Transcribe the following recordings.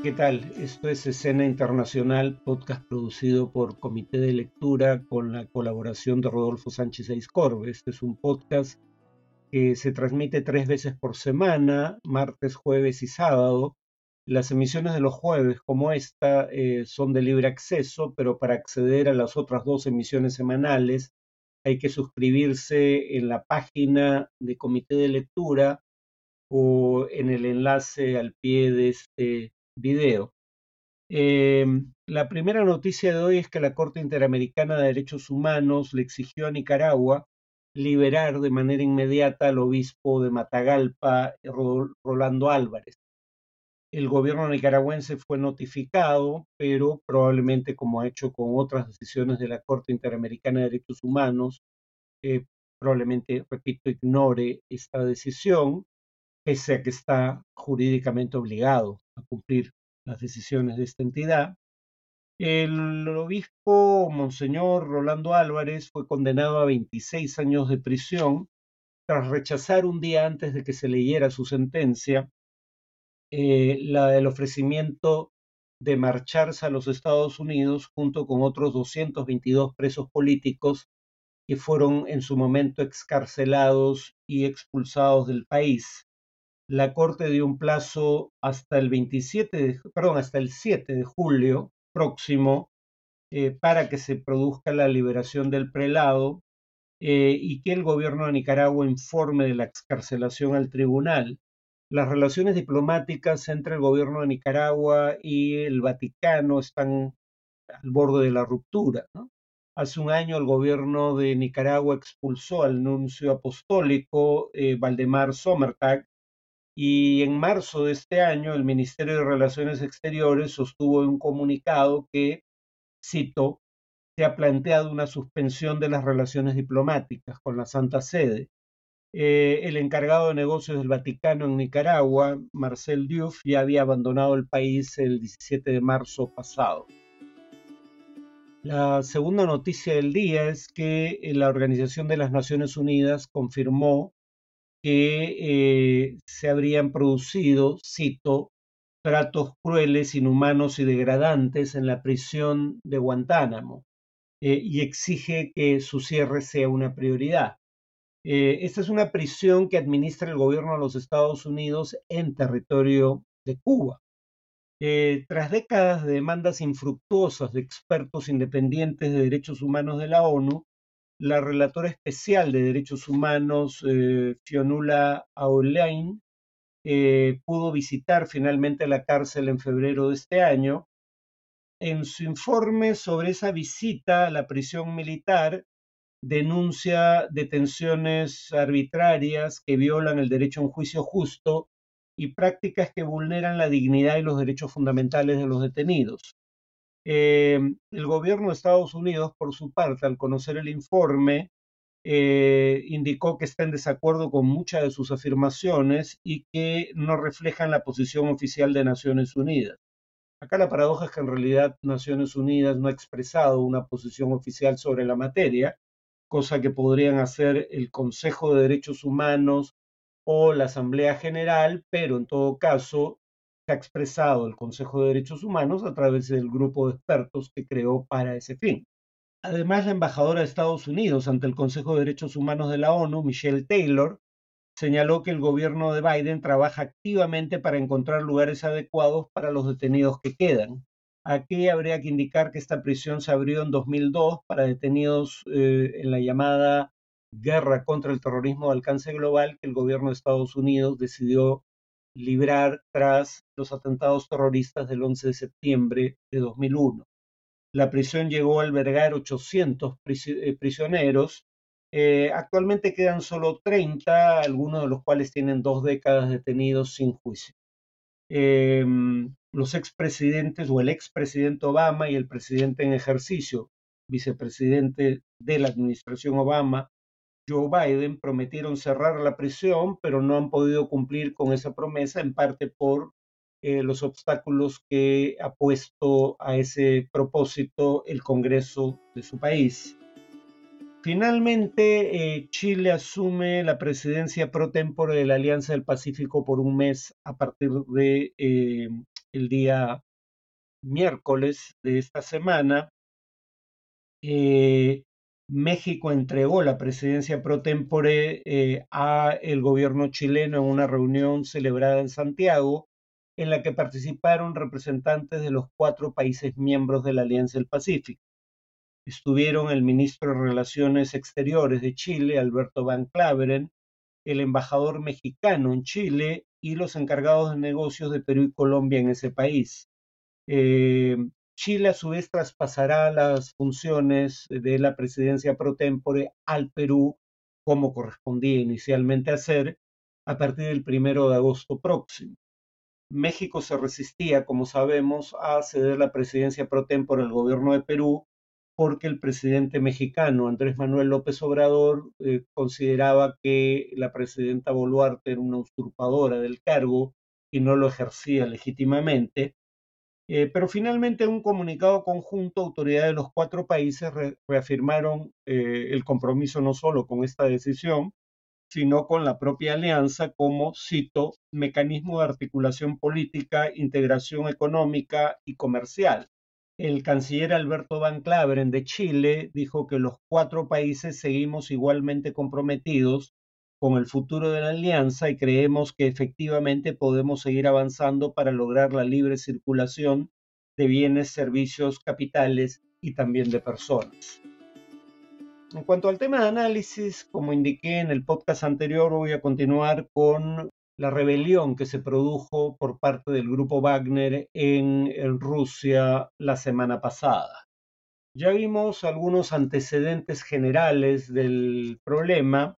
¿Qué tal? Esto es Escena Internacional, podcast producido por Comité de Lectura con la colaboración de Rodolfo Sánchez Aizcorbe. Este es un podcast que se transmite tres veces por semana, martes, jueves y sábado. Las emisiones de los jueves, como esta, eh, son de libre acceso, pero para acceder a las otras dos emisiones semanales hay que suscribirse en la página de Comité de Lectura o en el enlace al pie de este video. Em, la primera noticia de hoy es que la Corte Interamericana de Derechos Humanos le exigió a Nicaragua liberar de manera inmediata al obispo de Matagalpa, Rolando Álvarez. El gobierno nicaragüense fue notificado, pero probablemente como ha hecho con otras decisiones de la Corte Interamericana de Derechos Humanos, eh, probablemente, repito, ignore esta decisión pese a que está jurídicamente obligado a cumplir las decisiones de esta entidad. El obispo Monseñor Rolando Álvarez fue condenado a 26 años de prisión tras rechazar un día antes de que se leyera su sentencia eh, la del ofrecimiento de marcharse a los Estados Unidos junto con otros 222 presos políticos que fueron en su momento excarcelados y expulsados del país la Corte dio un plazo hasta el 27, perdón, hasta el 7 de julio próximo eh, para que se produzca la liberación del prelado eh, y que el gobierno de Nicaragua informe de la excarcelación al tribunal. Las relaciones diplomáticas entre el gobierno de Nicaragua y el Vaticano están al borde de la ruptura. Hace un año el gobierno de Nicaragua expulsó al nuncio apostólico eh, Valdemar Sommertag y en marzo de este año, el Ministerio de Relaciones Exteriores sostuvo un comunicado que, cito, se ha planteado una suspensión de las relaciones diplomáticas con la Santa Sede. Eh, el encargado de negocios del Vaticano en Nicaragua, Marcel Diouf, ya había abandonado el país el 17 de marzo pasado. La segunda noticia del día es que eh, la Organización de las Naciones Unidas confirmó que eh, se habrían producido, cito, tratos crueles, inhumanos y degradantes en la prisión de Guantánamo eh, y exige que su cierre sea una prioridad. Eh, esta es una prisión que administra el gobierno de los Estados Unidos en territorio de Cuba. tras décadas de demandas infructuosas de expertos independientes de derechos humanos de la ONU, la relatora especial de derechos humanos, eh, Fionula Aulain, eh, pudo visitar finalmente la cárcel en febrero de este año. En su informe sobre esa visita a la prisión militar, denuncia detenciones arbitrarias que violan el derecho a un juicio justo y prácticas que vulneran la dignidad y los derechos fundamentales de los detenidos. Eh, el gobierno de Estados Unidos, por su parte, al conocer el informe, eh, indicó que está en desacuerdo con muchas de sus afirmaciones y que no reflejan la posición oficial de Naciones Unidas. Acá la paradoja es que en realidad Naciones Unidas no ha expresado una posición oficial sobre la materia, cosa que podrían hacer el Consejo de Derechos Humanos o la Asamblea General, pero en todo caso ha expresado el Consejo de Derechos Humanos a través del grupo de expertos que creó para ese fin. Además, la embajadora de Estados Unidos ante el Consejo de Derechos Humanos de la ONU, Michelle Taylor, señaló que el gobierno de Biden trabaja activamente para encontrar lugares adecuados para los detenidos que quedan. Aquí habría que indicar que esta prisión se abrió en 2002 para detenidos eh, en la llamada guerra contra el terrorismo de alcance global que el gobierno de Estados Unidos decidió librar tras los atentados terroristas del 11 de septiembre de 2001. La prisión llegó a albergar 800 eh, prisioneros. Eh, actualmente quedan solo 30, algunos de los cuales tienen dos décadas detenidos sin juicio. Em, los expresidentes o el expresidente Obama y el presidente en ejercicio, vicepresidente de la administración Obama, Joe Biden prometieron cerrar la prisión, pero no han podido cumplir con esa promesa, en parte por eh, los obstáculos que ha puesto a ese propósito el Congreso de su país. Finalmente, eh, Chile asume la presidencia pro tempore de la Alianza del Pacífico por un mes a partir de eh, el día miércoles de esta semana, México entregó la presidencia pro tempore eh, a el gobierno chileno en una reunión celebrada en Santiago, en la que participaron representantes de los cuatro países miembros de la Alianza del Pacífico. Estuvieron el ministro de Relaciones Exteriores de Chile, Alberto Van Claveren, el embajador mexicano en Chile y los encargados de negocios de Perú y Colombia en ese país. Eh, Chile a su vez traspasará las funciones de la presidencia pro tempore al Perú como correspondía inicialmente hacer a partir del primero de agosto próximo. México se resistía, como sabemos, a ceder la presidencia pro tempore al gobierno de Perú porque el presidente mexicano Andrés Manuel López Obrador eh, consideraba que la presidenta Boluarte era una usurpadora del cargo y no lo ejercía legítimamente. Eh, pero finalmente, en un comunicado conjunto, autoridades de los cuatro países reafirmaron eh, el compromiso no solo con esta decisión, sino con la propia alianza como, cito, mecanismo de articulación política, integración económica y comercial el canciller Alberto Van Claveren de Chile dijo que los cuatro países seguimos igualmente comprometidos con el futuro de la alianza y creemos que efectivamente podemos seguir avanzando para lograr la libre circulación de bienes, servicios, capitales y también de personas. En cuanto al tema de análisis, como indiqué en el podcast anterior, voy a continuar con la rebelión que se produjo por parte del grupo Wagner en, Rusia la semana pasada. Ya vimos algunos antecedentes generales del problema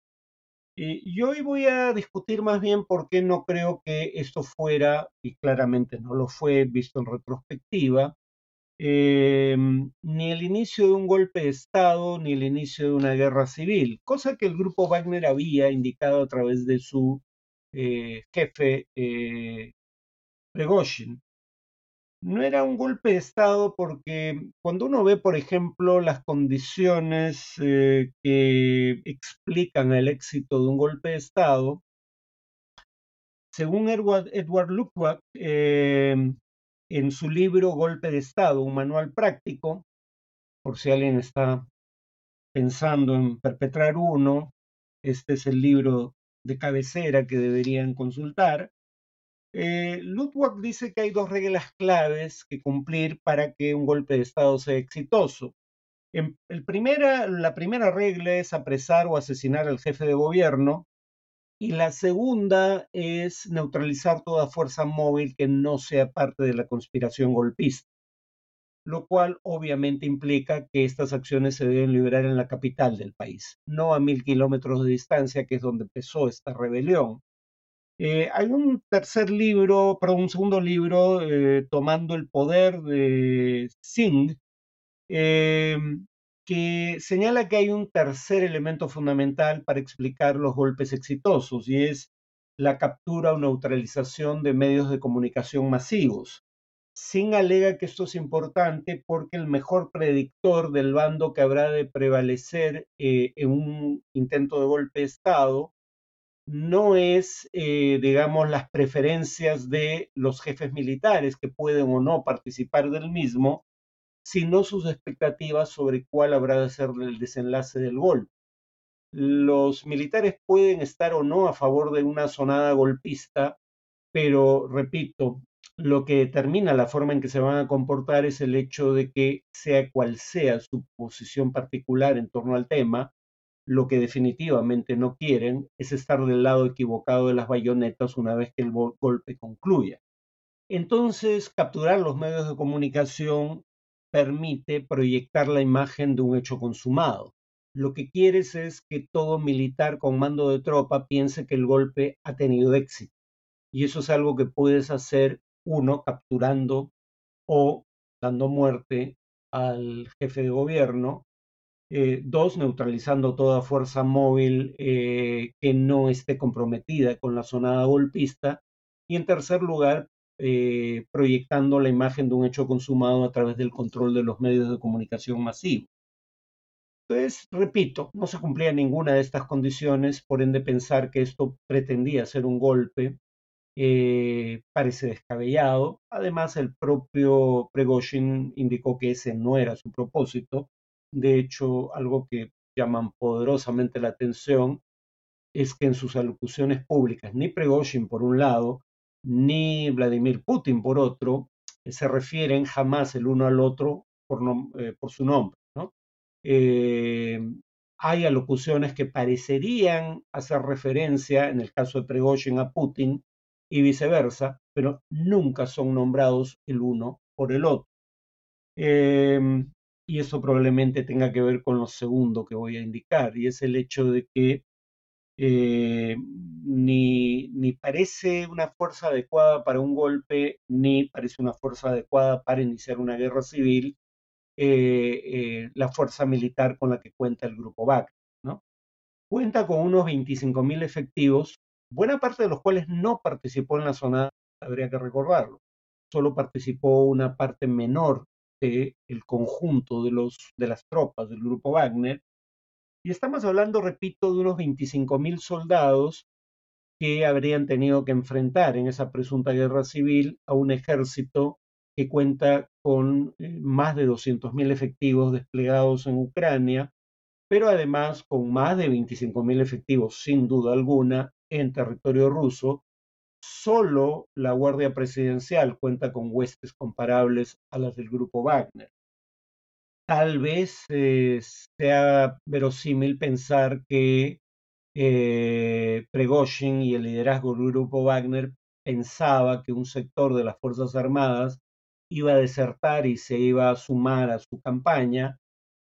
y, hoy voy a discutir más bien por qué no creo que esto fuera, y claramente no lo fue visto en retrospectiva, em, ni el inicio de un golpe de Estado ni el inicio de una guerra civil, cosa que el grupo Wagner había indicado a través de su eh, jefe eh, No era un golpe de Estado porque cuando uno ve, por ejemplo, las condiciones eh, que explican el éxito de un golpe de Estado, según Edward, Edward em, en su libro Golpe de Estado, un manual práctico, por si alguien está pensando en perpetrar uno, este es el libro de cabecera que deberían consultar. Eh, dice que hay dos reglas claves que cumplir para que un golpe de Estado sea exitoso. En, el primera, la primera regla es apresar o asesinar al jefe de gobierno y la segunda es neutralizar toda fuerza móvil que no sea parte de la conspiración golpista, lo cual obviamente implica que estas acciones se deben liberar en la capital del país, no a mil kilómetros de distancia, que es donde empezó esta rebelión. Eh, hay un tercer libro, perdón, un segundo libro, eh, Tomando el Poder de Singh, em, que señala que hay un tercer elemento fundamental para explicar los golpes exitosos y es la captura o neutralización de medios de comunicación masivos. Sin alega que esto es importante porque el mejor predictor del bando que habrá de prevalecer eh, en un intento de golpe de Estado no es, eh, digamos, las preferencias de los jefes militares que pueden o no participar del mismo, sino sus expectativas sobre cuál habrá de ser el desenlace del golpe. Los militares pueden estar o no a favor de una sonada golpista, pero repito, lo que determina la forma en que se van a comportar es el hecho de que sea cual sea su posición particular en torno al tema, lo que definitivamente no quieren es estar del lado equivocado de las bayonetas una vez que el golpe concluya. Entonces, capturar los medios de comunicación permite proyectar la imagen de un hecho consumado. Lo que quieres es que todo militar con mando de tropa piense que el golpe ha tenido éxito. Y eso es algo que puedes hacer uno, capturando o dando muerte al jefe de gobierno, eh, dos, neutralizando toda fuerza móvil eh, que no esté comprometida con la sonada golpista, y en tercer lugar, eh, proyectando la imagen de un hecho consumado a través del control de los medios de comunicación masivos. Entonces, repito, no se cumplía ninguna de estas condiciones, por ende pensar que esto pretendía ser un golpe parece descabellado. Además, el propio Pregoshin indicó que ese no era su propósito. De hecho, algo que llaman poderosamente la atención es que en sus alocuciones públicas, ni Pregoshin por un lado, ni Vladimir Putin por otro, se refieren jamás el uno al otro por, eh, por su nombre. ¿no? Eh, hay alocuciones que parecerían hacer referencia, en el caso de Pregoshin, a Putin y viceversa, pero nunca son nombrados el uno por el otro. Em, y eso probablemente tenga que ver con lo segundo que voy a indicar, y es el hecho de que eh, ni, ni, parece una fuerza adecuada para un golpe, ni parece una fuerza adecuada para iniciar una guerra civil, eh, eh, la fuerza militar con la que cuenta el grupo Wagner. ¿no? Cuenta con unos 25.000 efectivos, buena parte de los cuales no participó en la zona, habría que recordarlo. Solo participó una parte menor del el conjunto de, de las tropas del grupo Wagner. Y estamos hablando, repito, de unos 25.000 soldados que habrían tenido que enfrentar en esa presunta guerra civil a un ejército que cuenta con eh, más de 200.000 efectivos desplegados en Ucrania, pero además con más de 25.000 efectivos, sin duda alguna, en territorio ruso. Solo la Guardia Presidencial cuenta con huestes comparables a las del grupo Wagner. Tal vez eh, sea verosímil pensar que eh, Pregoshin y el liderazgo del grupo Wagner pensaba que un sector de las Fuerzas Armadas iba a desertar y se iba a sumar a su campaña,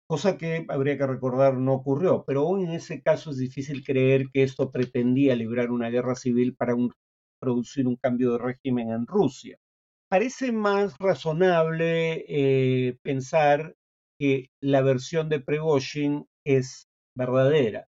cosa que habría que recordar no ocurrió, pero aún en ese caso es difícil creer que esto pretendía librar una guerra civil para producir un cambio de régimen en Rusia. Parece más razonable eh, pensar que la versión de Pregoshin es verdadera.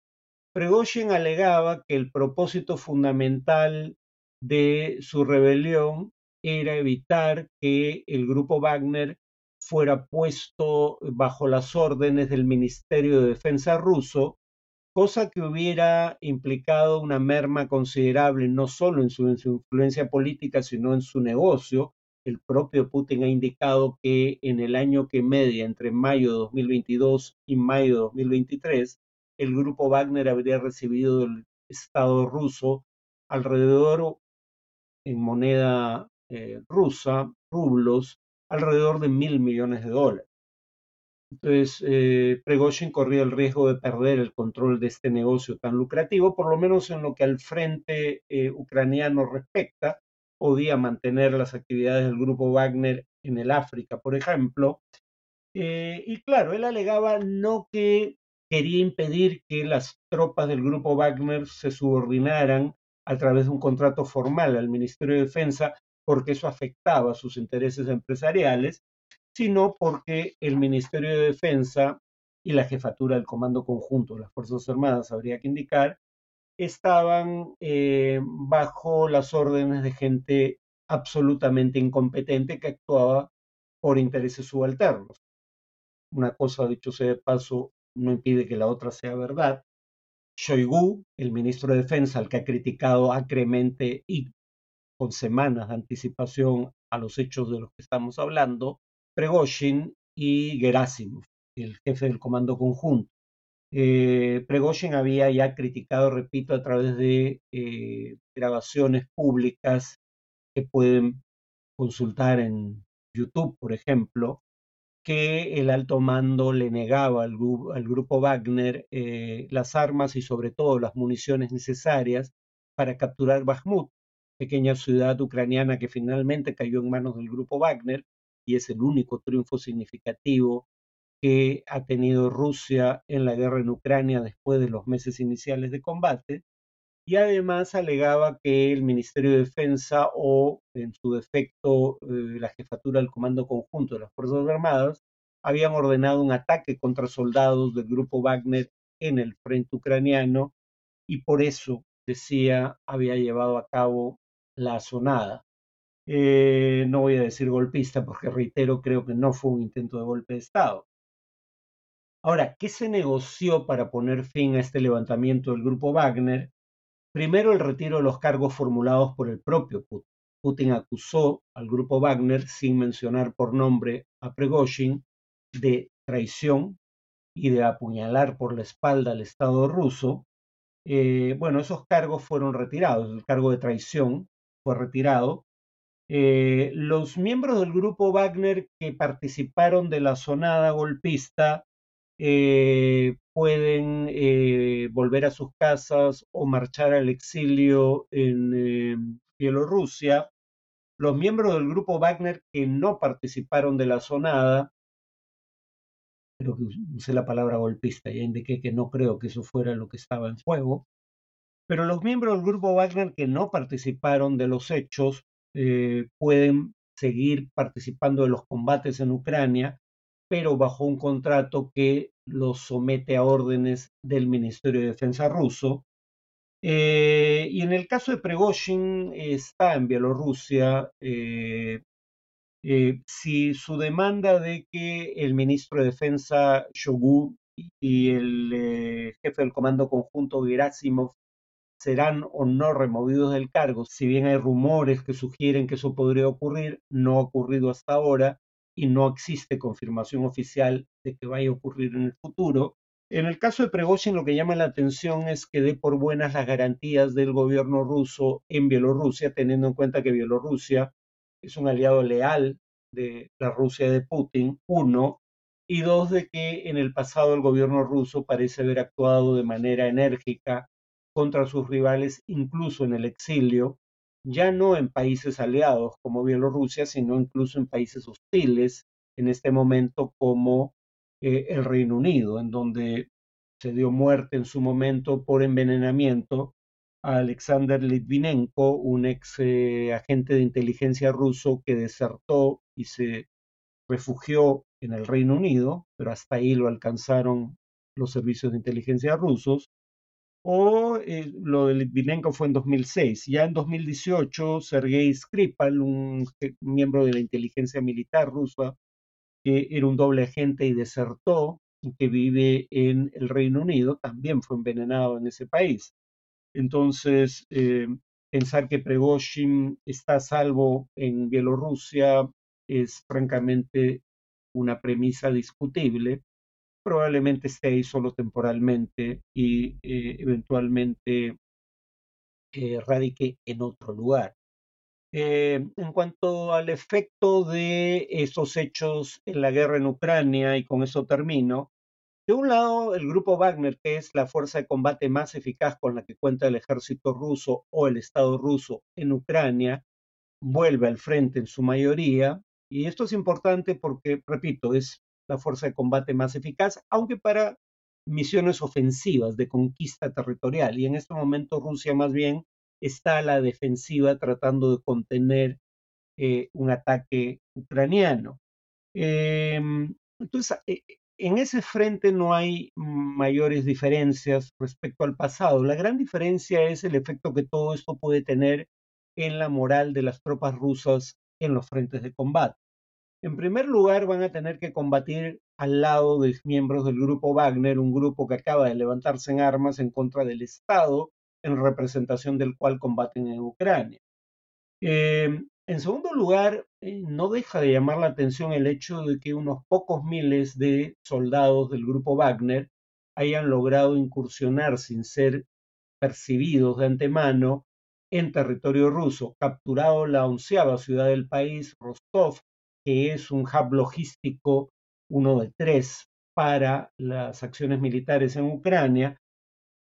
Pregoshin alegaba que el propósito fundamental de su rebelión era evitar que el grupo Wagner fuera puesto bajo las órdenes del Ministerio de Defensa ruso, cosa que hubiera implicado una merma considerable no solo en su, influencia política, sino en su negocio. El propio Putin ha indicado que en el año que media, entre mayo de 2022 y mayo de 2023, el grupo Wagner habría recibido del Estado ruso alrededor en moneda eh, rusa, rublos, alrededor de mil millones de dólares. Entonces, eh, Pregoshin corría el riesgo de perder el control de este negocio tan lucrativo, por lo menos en lo que al frente eh, ucraniano respecta, podía mantener las actividades del grupo Wagner en el África, por ejemplo. y claro, él alegaba no que quería impedir que las tropas del grupo Wagner se subordinaran a través de un contrato formal al Ministerio de Defensa, porque eso afectaba sus intereses empresariales, sino porque el Ministerio de Defensa y la jefatura del Comando Conjunto de las Fuerzas Armadas, habría que indicar, estaban eh, bajo las órdenes de gente absolutamente incompetente que actuaba por intereses subalternos. Una cosa, dicho sea de paso, no impide que la otra sea verdad. Shoigu, el ministro de Defensa, al que ha criticado acremente y con semanas de anticipación a los hechos de los que estamos hablando, Pregoshin y Gerasimov, el jefe del Comando Conjunto. Eh, Pregoshin había ya criticado, repito, a través de eh, grabaciones públicas que pueden consultar en YouTube, por ejemplo, que el alto mando le negaba al, grupo Wagner eh, las armas y sobre todo las municiones necesarias para capturar Bakhmut, pequeña ciudad ucraniana que finalmente cayó en manos del grupo Wagner y es el único triunfo significativo que ha tenido Rusia en la guerra en Ucrania después de los meses iniciales de combate. Y además alegaba que el Ministerio de Defensa o, en su defecto, eh, la jefatura del Comando Conjunto de las Fuerzas Armadas habían ordenado un ataque contra soldados del grupo Wagner en el frente ucraniano y por eso, decía, había llevado a cabo la sonada. Eh, no voy a decir golpista porque reitero, creo que no fue un intento de golpe de Estado. Ahora, ¿qué se negoció para poner fin a este levantamiento del grupo Wagner? Primero, el retiro de los cargos formulados por el propio Putin. Putin acusó al grupo Wagner, sin mencionar por nombre a Prigozhin, de traición y de apuñalar por la espalda al Estado ruso. Eh, bueno, esos cargos fueron retirados. El cargo de traición fue retirado. Eh, los miembros del grupo Wagner que participaron de la sonada golpista eh, pueden volver a sus casas o marchar al exilio en Bielorrusia. Los miembros del grupo Wagner que no participaron de la sonada, creo que usé la palabra golpista, ya indiqué que no creo que eso fuera lo que estaba en juego, pero los miembros del grupo Wagner que no participaron de los hechos eh, pueden seguir participando de los combates en Ucrania, pero bajo un contrato que los somete a órdenes del Ministerio de Defensa ruso eh, y en el caso de Pregoshin está en Bielorrusia. Eh, si su demanda de que el ministro de Defensa Shogu y el jefe del Comando Conjunto Gerasimov serán o no removidos del cargo, si bien hay rumores que sugieren que eso podría ocurrir, no ha ocurrido hasta ahora y no existe confirmación oficial de que vaya a ocurrir en el futuro. En el caso de Pregozhin, lo que llama la atención es que dé por buenas las garantías del gobierno ruso en Bielorrusia, teniendo en cuenta que Bielorrusia es un aliado leal de la Rusia de Putin, uno, y dos, de que en el pasado el gobierno ruso parece haber actuado de manera enérgica contra sus rivales, incluso en el exilio, ya no en países aliados como Bielorrusia, sino incluso en países hostiles en este momento como eh, el Reino Unido, en donde se dio muerte en su momento por envenenamiento a Alexander Litvinenko, un ex eh, agente de inteligencia ruso que desertó y se refugió en el Reino Unido, pero hasta ahí lo alcanzaron los servicios de inteligencia rusos. O eh, lo de Litvinenko fue en 2006. Ya en 2018, Sergei Skripal, un miembro de la inteligencia militar rusa, que era un doble agente y desertó, y que vive en el Reino Unido, también fue envenenado en ese país. Entonces, eh, pensar que Pregoshin está a salvo en Bielorrusia es francamente una premisa discutible. Probablemente esté ahí solo temporalmente y eh, eventualmente eh, radique en otro lugar. Eh, en cuanto al efecto de esos hechos en la guerra en Ucrania, y con eso termino, de un lado, el grupo Wagner, que es la fuerza de combate más eficaz con la que cuenta el ejército ruso o el Estado ruso en Ucrania, vuelve al frente en su mayoría. Y esto es importante porque, repito, es la fuerza de combate más eficaz, aunque para misiones ofensivas de conquista territorial. Y en este momento Rusia más bien está a la defensiva tratando de contener eh, un ataque ucraniano. Em, entonces, eh, en ese frente no hay mayores diferencias respecto al pasado. La gran diferencia es el efecto que todo esto puede tener en la moral de las tropas rusas en los frentes de combate. En primer lugar, van a tener que combatir al lado de miembros del grupo Wagner, un grupo que acaba de levantarse en armas en contra del Estado en representación del cual combaten en Ucrania. Eh, en segundo lugar, eh, no deja de llamar la atención el hecho de que unos pocos miles de soldados del grupo Wagner hayan logrado incursionar sin ser percibidos de antemano en territorio ruso, capturado la onceava ciudad del país, Rostov, que es un hub logístico, uno de tres, para las acciones militares en Ucrania,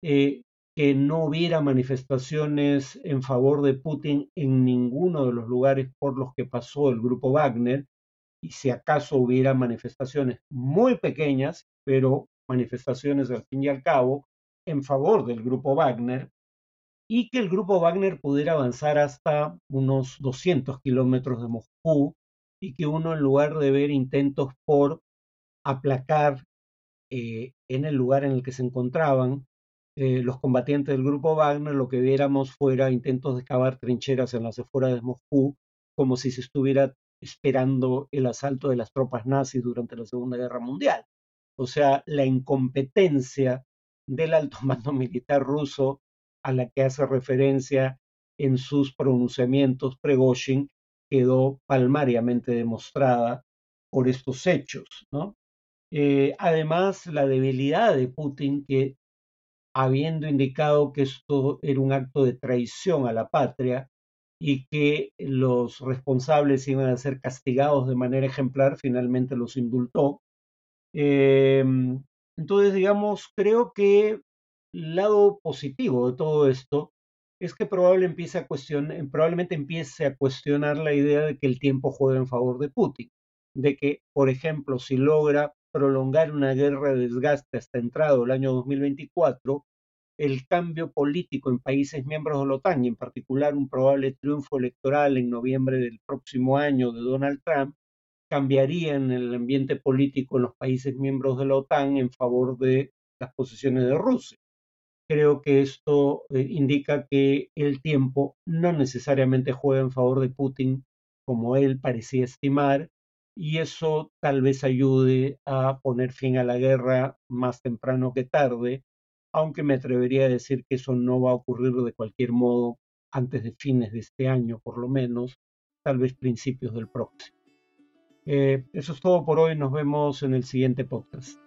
eh, que no hubiera manifestaciones en favor de Putin en ninguno de los lugares por los que pasó el grupo Wagner, y si acaso hubiera manifestaciones muy pequeñas, pero manifestaciones al fin y al cabo en favor del grupo Wagner, y que el grupo Wagner pudiera avanzar hasta unos 200 kilómetros de Moscú, y que uno en lugar de ver intentos por aplacar eh, en el lugar en el que se encontraban, eh, los combatientes del grupo Wagner, lo que viéramos fuera intentos de cavar trincheras en las afueras de Moscú, como si se estuviera esperando el asalto de las tropas nazis durante la Segunda Guerra Mundial. O sea, la incompetencia del alto mando militar ruso a la que hace referencia en sus pronunciamientos Pregoshin quedó palmariamente demostrada por estos hechos. ¿no? Eh, además, la debilidad de Putin, que habiendo indicado que esto era un acto de traición a la patria y que los responsables iban a ser castigados de manera ejemplar, finalmente los indultó. Em, entonces, digamos, creo que el lado positivo de todo esto es que empiece a probablemente empiece a cuestionar la idea de que el tiempo juega en favor de Putin, de que, por ejemplo, si logra prolongar una guerra de desgaste hasta entrado el año 2024, el cambio político en países miembros de la OTAN y en particular un probable triunfo electoral en noviembre del próximo año de Donald Trump cambiaría en el ambiente político en los países miembros de la OTAN en favor de las posiciones de Rusia. Creo que esto eh, indica que el tiempo no necesariamente juega en favor de Putin como él parecía estimar y eso tal vez ayude a poner fin a la guerra más temprano que tarde, aunque me atrevería a decir que eso no va a ocurrir de cualquier modo antes de fines de este año, por lo menos, tal vez principios del próximo. Eh, eso es todo por hoy, nos vemos en el siguiente podcast.